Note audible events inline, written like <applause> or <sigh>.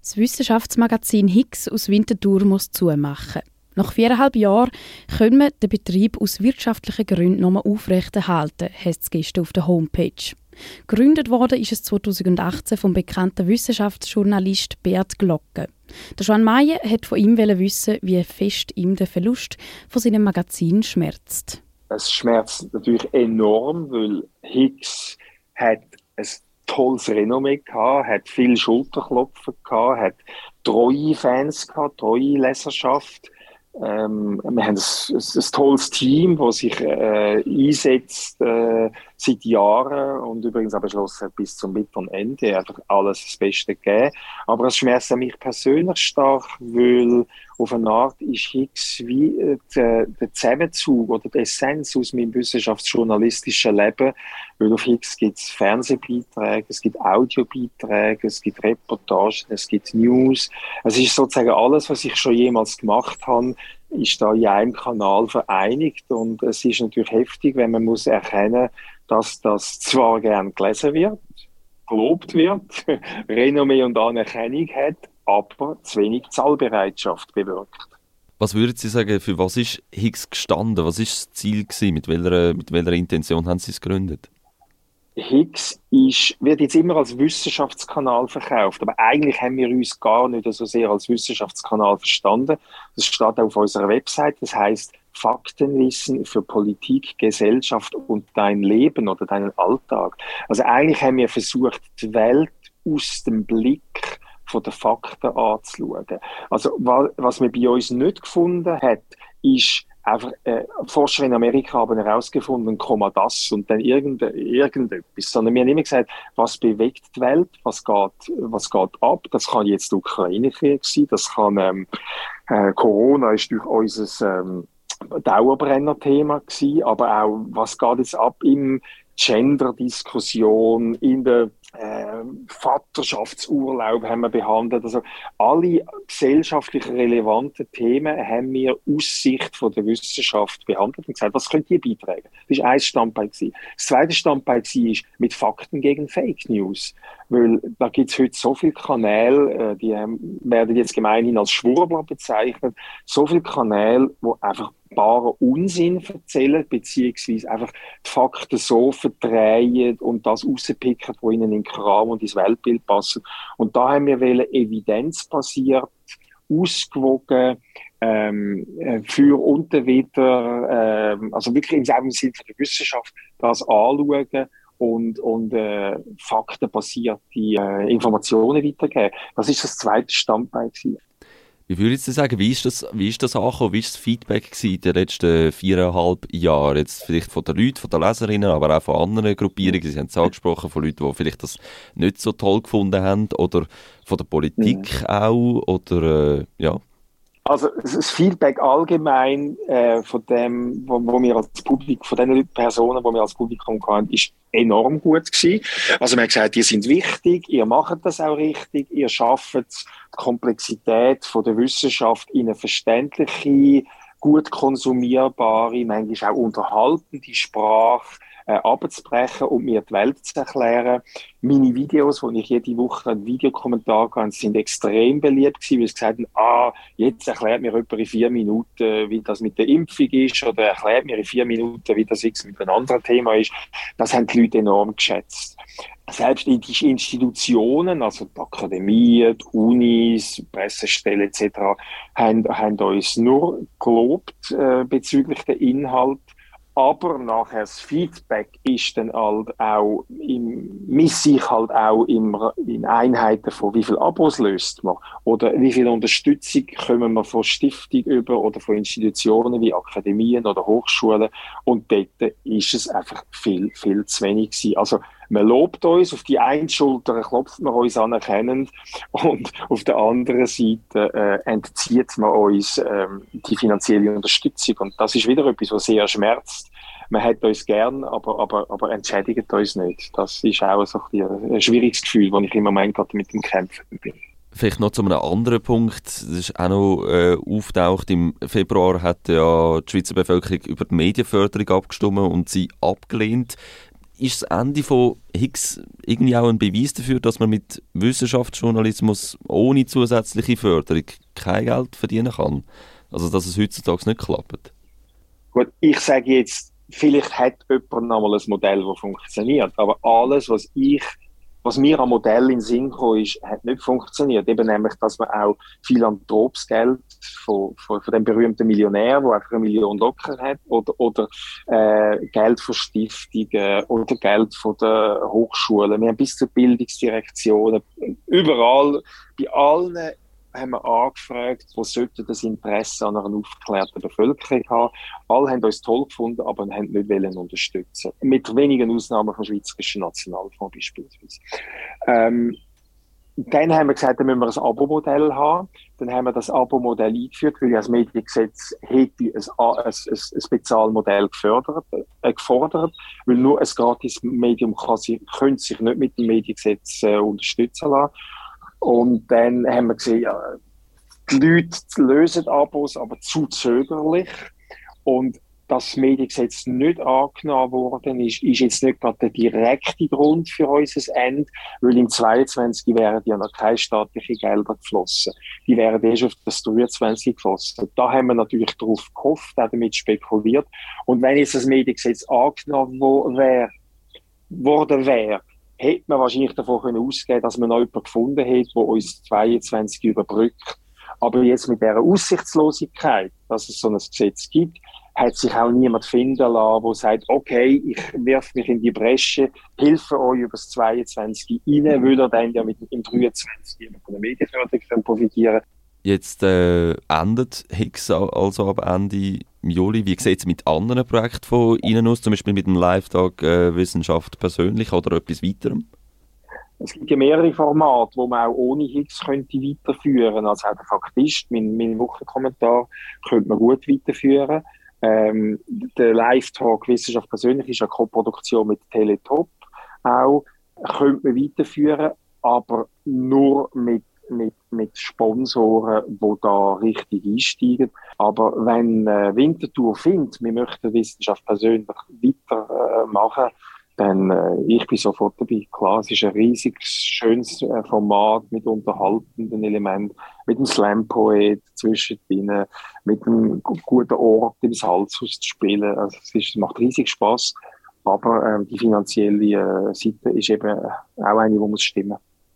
Das Wissenschaftsmagazin Higgs aus Winterthur muss zumachen. Nach viereinhalb Jahren können wir den Betrieb aus wirtschaftlichen Gründen nochmal aufrechterhalten, heißt es gestern auf der Homepage. Gegründet worden ist es 2018 vom bekannten Wissenschaftsjournalist Bert Glocke. Der Joan Mayer hat von ihm wissen, wie fest ihm der Verlust von seinem Magazin schmerzt. Es schmerzt natürlich enorm, weil Higgs hat ein tolles Renommee gehabt, hat viel Schulterklopfen gehabt, hat treue Fans gehabt, treue Leserschaft. Ähm, wir haben ein, ein, ein, tolles Team, das sich äh, einsetzt äh, seit Jahren und übrigens auch beschlossen bis zum bitteren Ende einfach alles das Beste geben. Aber es schmerzt mich persönlich stark, weil auf eine Art ist Higgs wie äh, der, der Zusammenzug oder die Essenz aus meinem wissenschaftsjournalistischen Leben, weil auf Higgs gibt es Fernsehbeiträge, es gibt Audiobeiträge, es gibt Reportagen, es gibt News. Es ist sozusagen alles, was ich schon jemals gemacht habe, ist da in einem Kanal vereinigt und es ist natürlich heftig, wenn man muss erkennen, dass das zwar gern gelesen wird, gelobt wird, <laughs> Renommee und Anerkennung hat, aber zu wenig Zahlbereitschaft bewirkt. Was würden Sie sagen, für was ist Higgs gestanden? Was ist das Ziel gewesen? Mit welcher, mit welcher Intention haben Sie es gegründet? Higgs ist, wird jetzt immer als Wissenschaftskanal verkauft, aber eigentlich haben wir uns gar nicht so sehr als Wissenschaftskanal verstanden. Das steht auf unserer Website. Das heißt Faktenwissen für Politik, Gesellschaft und dein Leben oder deinen Alltag. Also eigentlich haben wir versucht, die Welt aus dem Blick von den Fakten anzuschauen. Also was man bei uns nicht gefunden hat, ist einfach äh, Forscher in Amerika haben herausgefunden, Komma das und dann irgend, irgendetwas, sondern wir haben immer gesagt, was bewegt die Welt, was geht, was geht ab. Das kann jetzt der Ukraine-Krieg sein, das kann ähm, äh, Corona ist durch unser ähm, Dauerbrenner-Thema gewesen, aber auch was geht jetzt ab im Gender-Diskussion, in der äh, Vaterschaftsurlaub haben wir behandelt. Also alle gesellschaftlich relevanten Themen haben wir aus Sicht von der Wissenschaft behandelt und gesagt, was könnt ihr beitragen? Das war ein Standbein. Das zweite Standbein war mit Fakten gegen Fake News. Weil da gibt es heute so viele Kanäle, äh, die werden jetzt gemeinhin als Schwurbler bezeichnet, so viele Kanäle, wo einfach baren Unsinn erzählen, beziehungsweise einfach die Fakten so verdrehen und das rauspicken, wo ihnen in den Kram und ins Weltbild passt. Und da haben wir evidenzbasiert, ausgewogen, ähm, äh, für und wieder, ähm, also wirklich im selben Sinne der Wissenschaft, das anschauen und, und äh, faktenbasierte äh, Informationen weitergeben. Das ist das zweite Standbein. Gewesen. Wie würdest du sagen, wie ist das, wie ist das angekommen? Wie ist das Feedback in den letzten viereinhalb Jahren? Jetzt vielleicht von den Leuten, von den Leserinnen, aber auch von anderen Gruppierungen. Sie haben es angesprochen, von Leuten, die vielleicht das nicht so toll gefunden haben oder von der Politik ja. auch oder, äh, ja. Also das Feedback allgemein äh, von dem, wo, wo, wir als Publikum, von den Personen, die wir als Publikum hatten, ist enorm gut gewesen. Also man hat gesagt, ihr sind wichtig, ihr macht das auch richtig, ihr schafft die Komplexität von der Wissenschaft in eine verständliche, gut konsumierbare, manchmal auch unterhaltende Sprache äh, und mir die Welt zu erklären. Meine Videos, wo ich jede Woche einen Videokommentar habe, sind extrem beliebt gewesen, weil sie gesagt haben, ah, jetzt erklärt mir jemand in vier Minuten, wie das mit der Impfung ist oder erklärt mir in vier Minuten, wie das jetzt mit einem anderen Thema ist. Das haben die Leute enorm geschätzt selbst die Institutionen, also die Akademie, die Unis, Pressestellen etc., haben, haben uns nur gelobt äh, bezüglich der Inhalt aber nachher das Feedback ist dann halt auch im, misst sich halt auch im, in Einheiten von wie viel Abos löst man oder wie viel Unterstützung kommen wir von Stiftung über oder von Institutionen wie Akademien oder Hochschulen und dort ist es einfach viel, viel zu wenig gewesen. Also man lobt uns, auf die einen Schulter klopft man uns anerkennend und auf der anderen Seite äh, entzieht man uns ähm, die finanzielle Unterstützung. Und das ist wieder etwas, was sehr schmerzt. Man hat uns gern, aber, aber, aber entschädigt uns nicht. Das ist auch so ein, ein schwieriges Gefühl, das ich im Moment gerade mit dem Kämpfen bin. Vielleicht noch zu einem anderen Punkt, das ist auch noch äh, auftaucht. Im Februar hat ja die Schweizer Bevölkerung über die Medienförderung abgestimmt und sie abgelehnt ist das Ende von Higgs irgendwie auch ein Beweis dafür, dass man mit Wissenschaftsjournalismus ohne zusätzliche Förderung kein Geld verdienen kann? Also, dass es heutzutage nicht klappt? Gut, ich sage jetzt, vielleicht hat jemand noch mal ein Modell, das funktioniert, aber alles, was ich was mir am Modell in Sinn kam, ist, hat nicht funktioniert. Eben nämlich, dass man auch Philanthropsgeld von, von, von dem berühmten Millionär, der einfach eine Million locker hat, oder, oder äh, Geld von Stiftungen oder Geld von den Hochschulen. Wir haben bis zur Bildungsdirektion, überall, bei allen haben wir angefragt, wo sollte das Interesse an einer aufgeklärten Bevölkerung haben. Alle haben uns toll gefunden, aber haben nicht wollen unterstützen. Mit wenigen Ausnahmen vom Schweizerischen Nationalfonds beispielsweise. Ähm, dann haben wir gesagt, dann müssen wir ein Abo-Modell haben. Dann haben wir das Abo-Modell eingeführt, weil das Mediengesetz hätte ein, ein, ein, ein Spezialmodell gefördert, äh, gefordert, weil nur ein Gratis-Medium kann sich, könnte sich nicht mit dem Mediengesetz äh, unterstützen lassen. Und dann haben wir gesehen, ja, die Leute lösen Abos, aber zu zögerlich. Und dass das Mediengesetz nicht angenommen worden ist, ist jetzt nicht gerade der direkte Grund für unser Ende, weil im 22 wären ja noch keine staatlichen Gelder geflossen. Die wären erst auf das 23 geflossen. Da haben wir natürlich darauf gehofft, auch damit spekuliert. Und wenn jetzt das Mediengesetz angenommen wäre, worden wäre, hätte man wahrscheinlich davon können ausgehen dass man noch jemanden gefunden hätte, der uns 22 überbrückt. Aber jetzt mit dieser Aussichtslosigkeit, dass es so ein Gesetz gibt, hat sich auch niemand finden lassen, der sagt, okay, ich werfe mich in die Bresche, helfe euch über das 22 rein, weil er dann ja mit dem 23 von der Medienförderung profitieren Jetzt äh, endet Higgs also ab Ende Juli. Wie sieht es mit anderen Projekten von Ihnen aus, zum Beispiel mit dem Live-Tag äh, Wissenschaft persönlich oder etwas weiterem? Es gibt ja mehrere Formate, wo man auch ohne Higgs könnte weiterführen. Also auch der Faktist, mein, mein Wochenkommentar, könnte man gut weiterführen. Ähm, der Live-Talk Wissenschaft persönlich ist eine Co-Produktion mit Teletop auch, könnte man weiterführen, aber nur mit, mit Sponsoren, die da richtig einsteigen. Aber wenn äh, Winterthur findet, wir möchten Wissenschaft persönlich weitermachen, äh, dann äh, ich bin sofort dabei. Klar, es ist ein riesig schönes äh, Format mit unterhaltenden Elementen, mit dem Slam-Poet zwischendrin, mit einem guten Ort im Salzhaus zu spielen. Also es, ist, es macht riesig Spaß. Aber äh, die finanzielle äh, Seite ist eben auch eine, die muss stimmen.